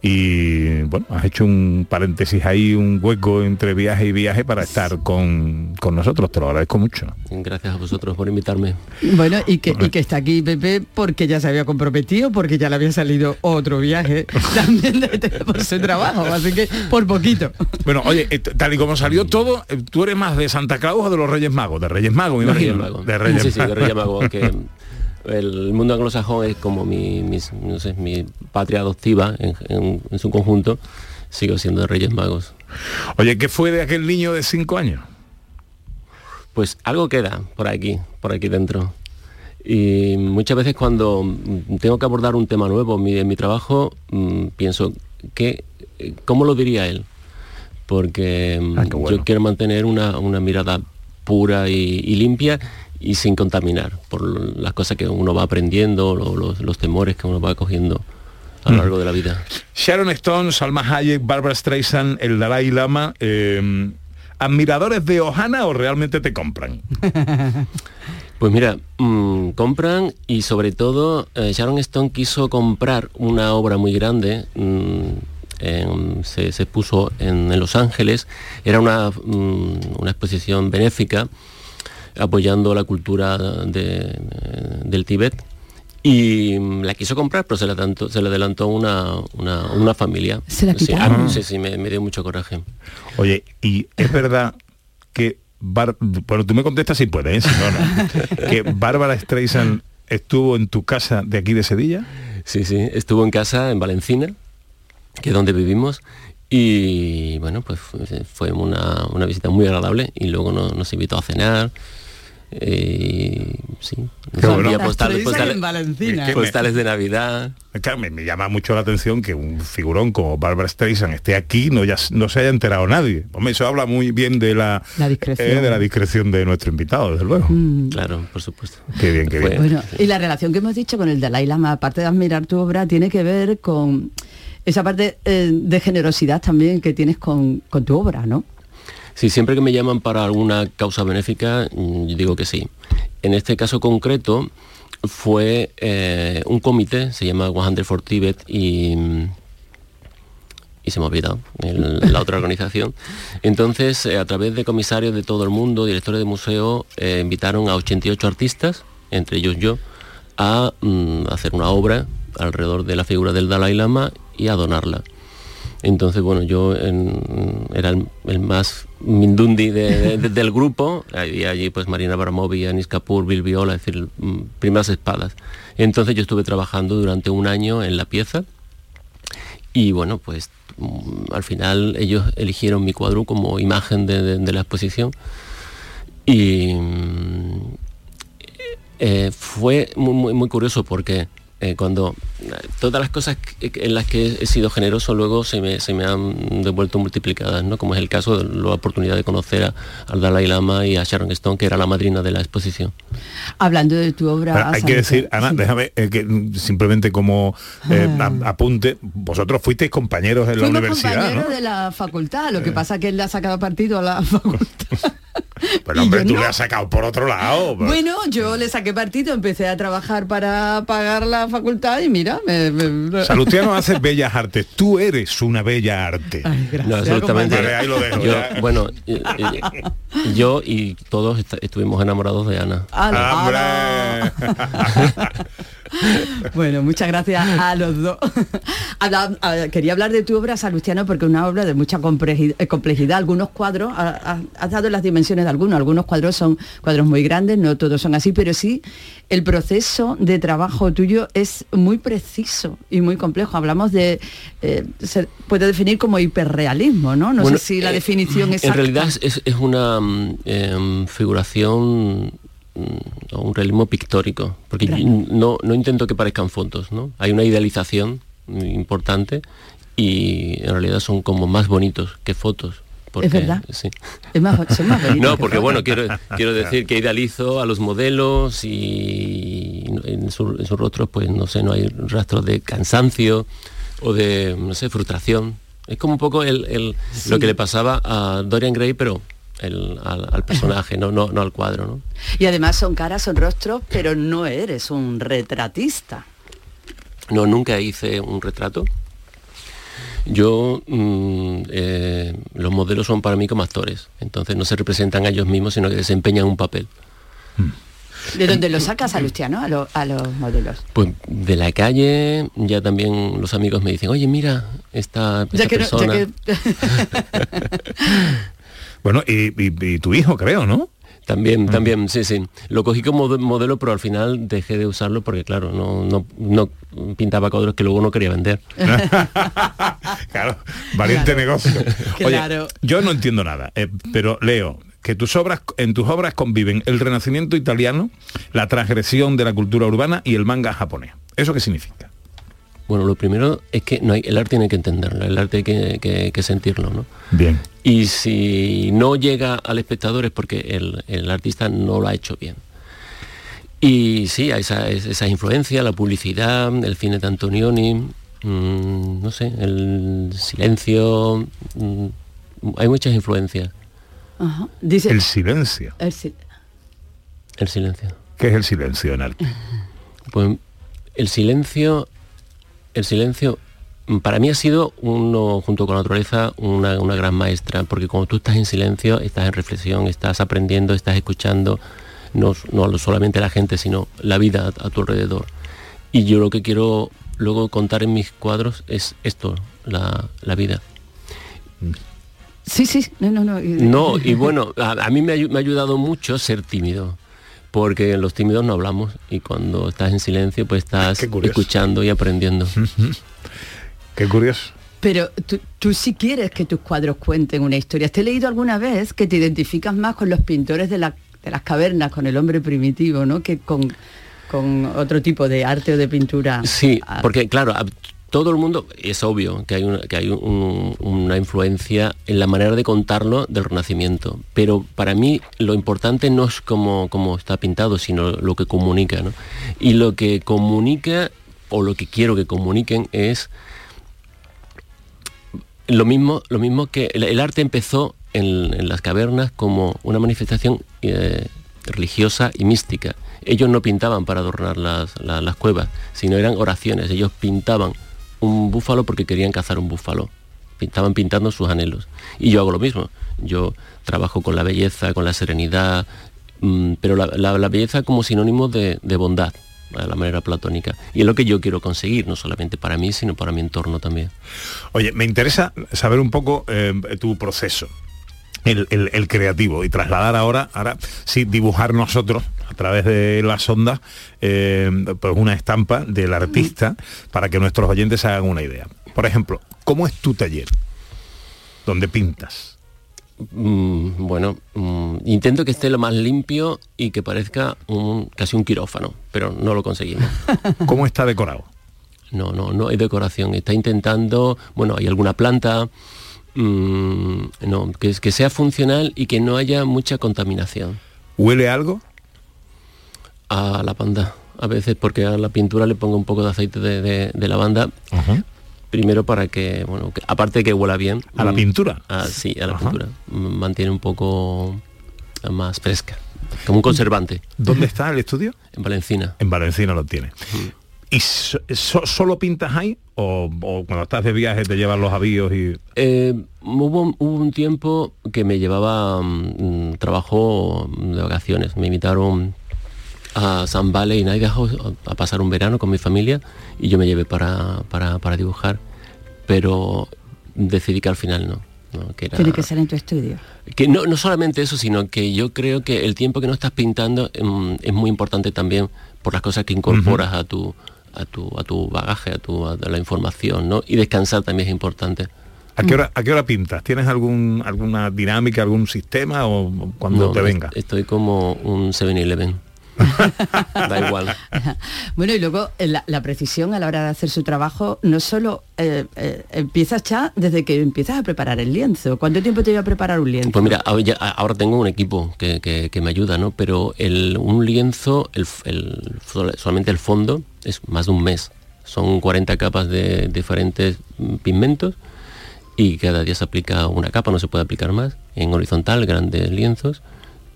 y bueno, has hecho un paréntesis ahí, un hueco entre viaje y viaje para estar con, con nosotros. Te lo agradezco mucho. Gracias a vosotros por invitarme. Bueno, y que, y que está aquí Pepe porque ya se había comprometido, porque ya le había salido otro viaje también de- de- por su trabajo, así que por poquito. Bueno, oye, eh, tal y como salió todo, ¿tú eres más de Santa Claus o de los Reyes Magos? De Reyes Magos, me De imagino. Reyes Magos. De Reyes sí, sí, de. Reyes Magos, aunque el mundo anglosajón es como mi, mis- no sé, mi patria adoptiva en, en- en su conjunto, sigo siendo de Reyes Magos. Oye, ¿qué fue de aquel niño de cinco años? Pues algo queda por aquí, por aquí dentro. Y muchas veces cuando tengo que abordar un tema nuevo en mi, en mi trabajo, mm, pienso, que, ¿cómo lo diría él? Porque mm, yo quiero mantener una, una mirada pura y, y limpia y sin contaminar por las cosas que uno va aprendiendo, lo- los, los temores que uno va cogiendo a lo largo de la vida. Sharon Stone, Salma Hayek, Barbara Streisand, el Dalai Lama, eh, ¿admiradores de Ohana o realmente te compran? Pues mira, mm, compran y sobre todo eh, Sharon Stone quiso comprar una obra muy grande. mm, en- se, se puso en, en Los Ángeles. Era una, mm, una exposición benéfica apoyando la cultura de- del Tíbet. Y mm, la quiso comprar, pero se le adelantó, se le adelantó una, una, una familia. Se la Sí, ah, sí, sí, me, me dio mucho coraje. Oye, y es verdad que... Bar- bueno, tú me contestas si puedes, ¿eh? si no, no. que Bárbara Streisand estuvo en tu casa de aquí de Sevilla. Sí, sí, estuvo en casa en Valencina, que es donde vivimos, y bueno, pues fue, fue una, una visita muy agradable y luego nos, nos invitó a cenar. eh, sí, bueno. postales, postales, de Navidad. Claro, me, me llama mucho la atención que un figurón como Barbara Streisand esté aquí, no, ya, no se haya enterado nadie. Hombre, eso habla muy bien de la, La discreción. eh, de la discreción de nuestro invitado, desde luego. Claro, por supuesto. Qué bien, qué bien. Bueno, y la relación que hemos dicho con el Dalai Lama, aparte de admirar tu obra, tiene que ver con esa parte eh, de generosidad también que tienes con, con tu obra, ¿no? Sí, siempre que me llaman para alguna causa benéfica, mm, yo digo que sí. En este caso concreto fue eh, un comité, se llama 100 for Tibet y, y se me ha olvidado la otra organización. Entonces, eh, a través de comisarios de todo el mundo, directores de museo, invitaron a 88 artistas, entre ellos yo, a mm, hacer una obra alrededor de la figura del Dalai Lama y a donarla. Entonces, bueno, yo era el, más mindundi de- de- del grupo, y allí pues Marina Abramovic, Anis Kapoor, Bill Viola, es decir, mm, primeras espadas. Entonces yo estuve trabajando durante un año en la pieza y bueno, pues mm, al final ellos eligieron mi cuadro como imagen de, la exposición y mm, eh, fue muy, muy, curioso porque eh, cuando todas las cosas en las que he sido generoso luego se me, se me han devuelto multiplicadas, ¿no? Como es el caso de la oportunidad de conocer a- al Dalai Lama y a Sharon Stone, que era la madrina de la exposición. Hablando de tu obra... Pero hay que decir, Ana, déjame eh, que simplemente como eh, a- apunte, vosotros fuisteis compañeros en la universidad, compañeros ¿no? de la facultad, lo que pasa que él le ha sacado partido a la facultad. Pero hombre, yo tú no. le has sacado por otro lado. pues. Bueno, yo le saqué partido, empecé a trabajar para pagar la facultad y mira, me... me- Salustiano hace bellas artes. Tú eres una bella arte. No, absolutamente. Vale, ahí lo dejo, Yo, ya. bueno, yo y todos est- estuvimos enamorados de Ana. Bueno, muchas gracias a los dos. Habla- a- quería hablar de tu obra, Salustiano, porque es una obra de mucha complejidad. complejidad. Algunos cuadros, ha- ha- has dado las dimensiones de algunos, algunos cuadros son cuadros muy grandes, no todos son así, pero sí el proceso de trabajo tuyo es muy preciso y muy complejo. Hablamos de, eh, se puede definir como hiperrealismo, ¿no? No Bueno, sé si la eh, definición exacta. En realidad es, es- es una mm, em, figuración o un realismo pictórico, porque Claro. no, no intento que parezcan fotos, ¿no? Hay una idealización mm, importante y en realidad son como más bonitos que fotos. porque- verdad. Sí. Es más, son más bonitos No, que porque bueno, quiero, quiero decir que idealizo a los modelos y en, su- en sus rostros, pues no sé, no hay rastros de cansancio o de, no sé, frustración. Es como un poco el, el- Sí. lo que le pasaba a Dorian Gray, pero el- al, al personaje, no, no, no al cuadro, ¿no? Y además son caras, son rostros, pero no eres un retratista. No, nunca hice un retrato. Yo, mm, eh, los modelos son para mí como actores, entonces no se representan a ellos mismos, sino que desempeñan un papel. ¿De dónde lo sacas, Alustiano, a, lo- a los modelos? Pues de la calle ya también los amigos me dicen, oye, mira, esta, esta Ya que no- ya persona... que- Bueno, y, y- y tu hijo, creo, ¿no? También, también, sí, sí. Lo cogí como de- modelo, pero al final dejé de usarlo porque, claro, no, no, no pintaba cuadros que luego no quería vender. Claro, valiente negocio. Oye, Claro. yo no entiendo nada, eh, pero leo que tus obras, en tus obras conviven el renacimiento italiano, la transgresión de la cultura urbana y el manga japonés. ¿Eso qué significa? Bueno, lo primero es que no hay, el arte hay que entenderlo, el arte hay que, que- que sentirlo, ¿no? Bien. Y si no llega al espectador es porque el, el artista no lo ha hecho bien. Y sí, hay esa, influencias, la publicidad, el cine de Antonioni, mm, no sé, el silencio, mm, hay muchas influencias. Ajá. Dice, El silencio. el El silencio. ¿Qué es el silencio en arte? Pues el silencio, el silencio mm, para mí ha sido uno, junto con la naturaleza, una, una gran maestra, porque cuando tú estás en silencio, estás en reflexión, estás aprendiendo, estás escuchando, no, no solamente la gente, sino la vida a, a tu alrededor. Y yo lo que quiero luego contar en mis cuadros es esto, la, la vida. Sí, sí, no, no, no. No, y bueno, a, a mí me ha, me ha ayudado mucho ser tímido, porque los tímidos no hablamos y cuando estás en silencio pues estás escuchando y aprendiendo. Qué curioso. Pero tú, tú sí quieres que tus cuadros cuenten una historia. Te he leído alguna vez que te identificas más con los pintores de, la- de las cavernas, con el hombre primitivo, ¿no? Que con, con otro tipo de arte o de pintura. Sí, Ah, porque claro, todo el mundo, es obvio que hay, una, que hay un- una influencia en la manera de contarlo del Renacimiento, pero para mí lo importante no es cómo, cómo está pintado, sino lo que comunica. ¿no? Y lo que comunica, o lo que quiero que comuniquen, es lo mismo, lo mismo que el, arte empezó en, las cavernas como una manifestación eh, religiosa y mística. Ellos no pintaban para adornar las, la- las cuevas, sino eran oraciones. Ellos pintaban un búfalo porque querían cazar un búfalo. Estaban pintando sus anhelos. Y yo hago lo mismo. Yo trabajo con la belleza, con la serenidad, mm, pero la, la- belleza como sinónimo de, de bondad, a la manera platónica. Y es lo que yo quiero conseguir, no solamente para mí, sino para mi entorno también. Oye, me interesa saber un poco eh, tu proceso. El, el- el creativo y trasladar ahora, ahora sí, dibujar nosotros a través de las ondas eh, pues una estampa del artista para que nuestros oyentes hagan una idea. Por ejemplo, ¿cómo es tu taller? Donde pintas. Mm, bueno, mm, intento que esté lo más limpio y que parezca un, casi un quirófano, pero no lo conseguimos. ¿Cómo está decorado? No, no, no hay decoración. Está intentando, bueno, hay alguna planta, mm, no, que, que sea funcional y que no haya mucha contaminación. ¿Huele algo? A lavanda. A veces porque a la pintura le pongo un poco de aceite de, de- de lavanda. Primero para que, bueno, que- aparte de que huela bien. ¿A la mm, pintura? ah, sí, a la pintura. Mm, Mantiene un poco más fresca. Como un conservante. ¿Dónde está el estudio? En Valencina. En Valencina lo tiene. ¿Y so- so- solo pintas ahí? O, o cuando estás de viaje te llevan los avíos y... Eh, hubo, hubo un tiempo que me llevaba mm, trabajo de vacaciones. Me invitaron a San Vale y Idaho a pasar un verano con mi familia y yo me llevé para, para, para dibujar. Pero decidí que al final no. no, que era- Tiene que ser en tu estudio. que no, no solamente eso, sino que yo creo que el tiempo que no estás pintando mm, es muy importante también por las cosas que incorporas a tu a tu a tu bagaje, a tu a la información, ¿no? Y descansar también es importante. ¿A qué hora, a qué hora pintas? ¿Tienes algún, alguna dinámica, algún sistema o cuando No, te venga? est- Estoy como un 7-Eleven. da igual. Bueno, y luego eh, la, la precisión a la hora de hacer su trabajo no solo eh, eh, empiezas ya desde que empiezas a preparar el lienzo. ¿Cuánto tiempo te lleva a preparar un lienzo? Pues mira, ahora tengo un equipo que, que- que me ayuda, ¿no? Pero el, un lienzo, el, el- sol- solamente el fondo, es más de un mes. Son 40 capas de diferentes pigmentos y cada día se aplica una capa, no se puede aplicar más. En horizontal, grandes lienzos.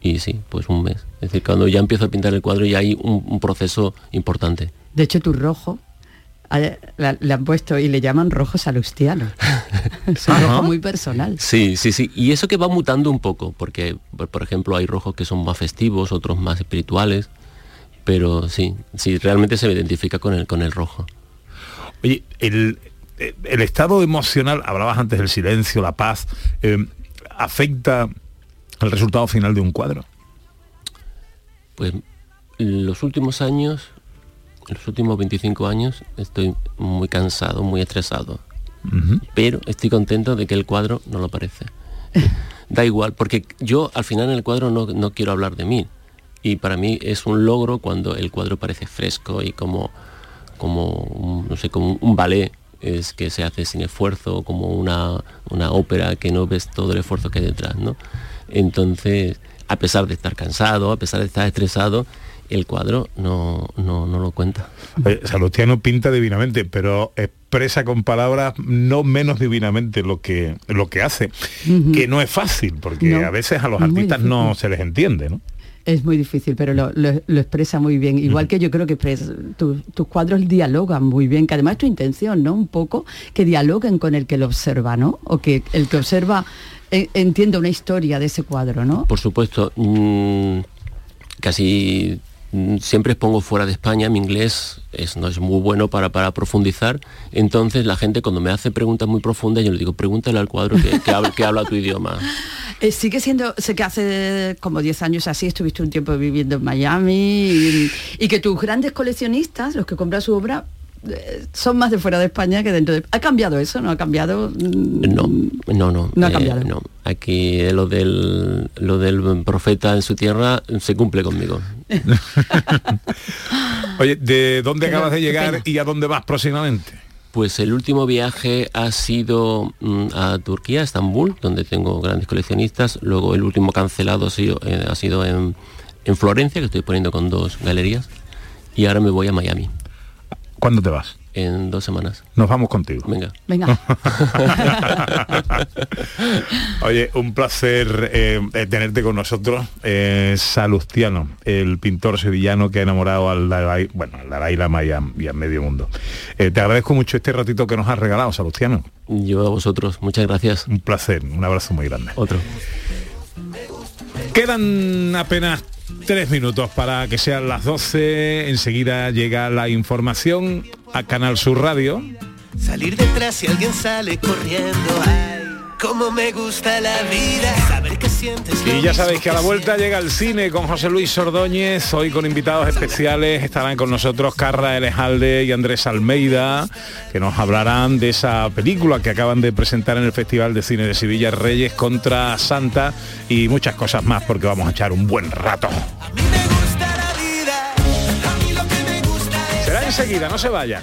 Y sí, pues un mes. Es decir, cuando ya empiezo a pintar el cuadro ya hay un, un proceso importante. De hecho, tu rojo eh, le han puesto y le llaman rojo salustiano. es un rojo muy personal. Sí, sí, sí. Y eso que va mutando un poco, porque, por por ejemplo, hay rojos que son más festivos, otros más espirituales, pero sí, sí, realmente se me identifica con el, con el rojo. Oye, el, el estado emocional, hablabas antes del silencio, la paz, eh, afecta al resultado final de un cuadro. Pues los últimos años, los últimos 25 años, estoy muy cansado, muy estresado. Pero estoy contento de que el cuadro no lo parece. da igual, porque yo al final en el cuadro no, no quiero hablar de mí. Y para mí es un logro cuando el cuadro parece fresco y como, como un, no sé, como un ballet es que se hace sin esfuerzo, como una, una ópera que no ves todo el esfuerzo que hay detrás, ¿no? Entonces, a pesar de estar cansado, a pesar de estar estresado, el cuadro no, no, no lo cuenta. Oye, Salustiano pinta divinamente, pero expresa con palabras no menos divinamente lo que, lo que hace, que no es fácil, porque No, a veces a los artistas no se les entiende, ¿no? Es muy difícil, pero lo, lo- lo expresa muy bien. Igual que yo creo que expres- tu- tus cuadros dialogan muy bien, que además es tu intención, ¿no? Un poco que dialoguen con el que lo observa, ¿no? O que el que observa eh, entienda una historia de ese cuadro, ¿no? Por supuesto, mm, casi mm, siempre expongo fuera de España, mi inglés es, no es muy bueno para, para profundizar, entonces la gente cuando me hace preguntas muy profundas yo le digo, pregúntale al cuadro que, que habla, que habla tu idioma. Eh, sigue siendo, sé que hace como 10 años así, estuviste un tiempo viviendo en Miami y, y que tus grandes coleccionistas, los que compran su obra, son más de fuera de España que dentro de... ¿Ha cambiado eso? ¿No ha cambiado? Mm, No, no, no. No ha eh, cambiado. no. Aquí eh, lo del, lo del profeta en su tierra se cumple conmigo. Oye, ¿de dónde acabas de llegar y a dónde vas próximamente? Pues el último viaje ha sido mm, a Turquía, a Estambul, donde tengo grandes coleccionistas. Luego el último cancelado ha sido, eh, ha sido en, en Florencia, que estoy poniendo con dos galerías. Y ahora me voy a Miami. ¿Cuándo te vas? En dos semanas. Nos vamos contigo. Venga. Venga. Oye, un placer eh, eh, tenerte con nosotros. Eh, Salustiano, el pintor sevillano que ha enamorado al Dalai, bueno, al Dalai Lama y a, y a medio mundo. Eh, te agradezco mucho este ratito que nos has regalado, Salustiano. Yo a vosotros, muchas gracias. Un placer, un abrazo muy grande. Otro. Quedan apenas tres minutos para que sean las 12. Enseguida llega la información a Canal Sur Radio. Salir detrás si alguien sale corriendo. Ay, cómo me gusta la vida. Saber que. Y ya sabéis que a la vuelta llega el cine con José Luis Ordóñez, hoy con invitados especiales, estarán con nosotros Carra Elejalde y Andrés Almeida, que nos hablarán de esa película que acaban de presentar en el Festival de Cine de Sevilla, Reyes contra Santa y muchas cosas más, porque vamos a echar un buen rato. Será enseguida, no se vayan.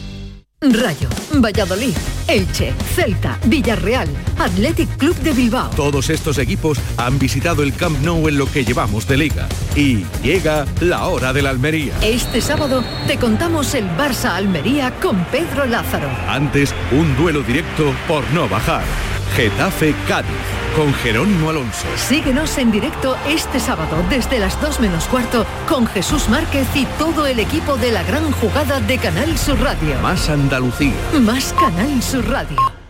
Rayo, Valladolid, Elche, Celta, Villarreal, Athletic Club de Bilbao. Todos estos equipos han visitado el Camp Nou en lo que llevamos de liga. Y llega la hora de la Almería. Este sábado te contamos el Barça Almería con Pedro Lázaro. Antes, un duelo directo por no bajar. Getafe Cádiz con Jerónimo Alonso. Síguenos en directo este sábado desde las 2 menos cuarto con Jesús Márquez y todo el equipo de la gran jugada de Canal Sur Radio. Más Andalucía. Más Canal Sur Radio.